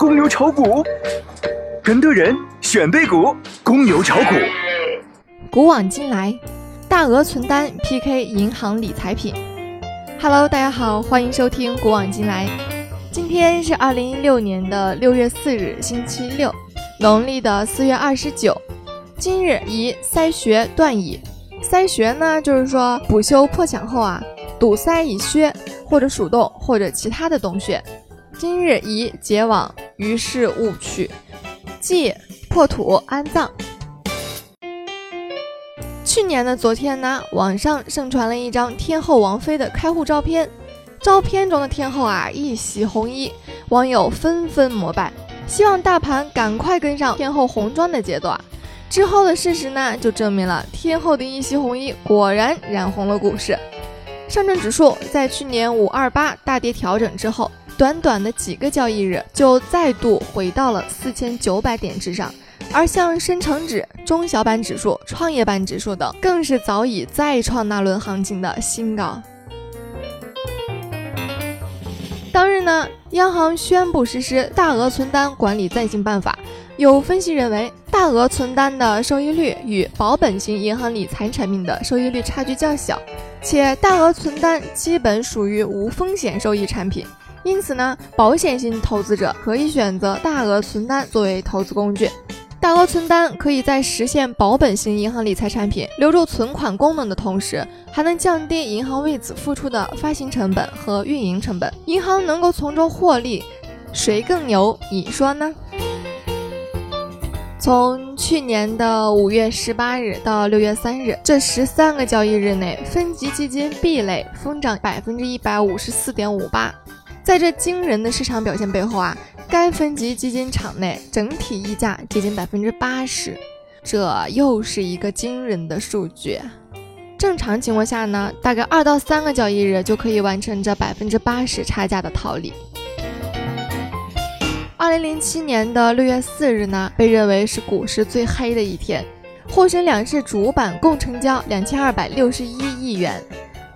公牛炒股，跟对人选对股，公牛炒股。古往今来，大额存单 PK 银行理财品。Hello，大家好，欢迎收听古往今来。今天是二零一六年的六月四日，星期六，农历的四月二十九。今日宜塞穴断矣。塞穴呢，就是说补修破墙后啊，堵塞以靴或者鼠洞或者其他的洞穴。今日宜结网，于是勿去，即破土安葬。去年的昨天呢，网上盛传了一张天后王菲的开户照片，照片中的天后啊一袭红衣，网友纷纷膜拜，希望大盘赶快跟上天后红妆的节奏啊。之后的事实呢，就证明了天后的一袭红衣果然染红了股市，上证指数在去年五二八大跌调整之后。短短的几个交易日，就再度回到了四千九百点之上，而像深成指、中小板指数、创业板指数等，更是早已再创那轮行情的新高。当日呢，央行宣布实施大额存单管理暂行办法。有分析认为，大额存单的收益率与保本型银行理财产品的收益率差距较小，且大额存单基本属于无风险收益产品。因此呢，保险型投资者可以选择大额存单作为投资工具。大额存单可以在实现保本型银行理财产品留住存款功能的同时，还能降低银行为此付出的发行成本和运营成本，银行能够从中获利，谁更牛？你说呢？从去年的五月十八日到六月三日这十三个交易日内，分级基金 B 类疯涨百分之一百五十四点五八。在这惊人的市场表现背后啊，该分级基金场内整体溢价接近百分之八十，这又是一个惊人的数据。正常情况下呢，大概二到三个交易日就可以完成这百分之八十差价的套利。二零零七年的六月四日呢，被认为是股市最黑的一天，沪深两市主板共成交两千二百六十一亿元，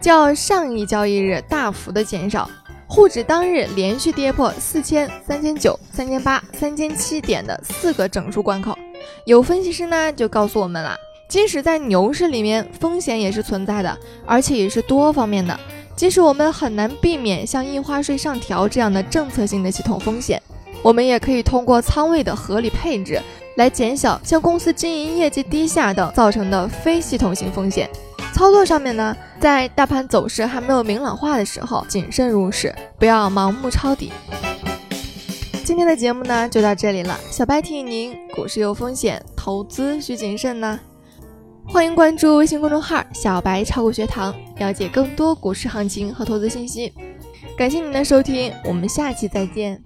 较上一交易日大幅的减少。沪指当日连续跌破四千、三千九、三千八、三千七点的四个整数关口，有分析师呢就告诉我们了，即使在牛市里面，风险也是存在的，而且也是多方面的。即使我们很难避免像印花税上调这样的政策性的系统风险，我们也可以通过仓位的合理配置来减小像公司经营业绩低下等造成的非系统性风险。操作上面呢，在大盘走势还没有明朗化的时候，谨慎入市，不要盲目抄底。今天的节目呢就到这里了，小白提醒您：股市有风险，投资需谨慎呢。欢迎关注微信公众号“小白炒股学堂”，了解更多股市行情和投资信息。感谢您的收听，我们下期再见。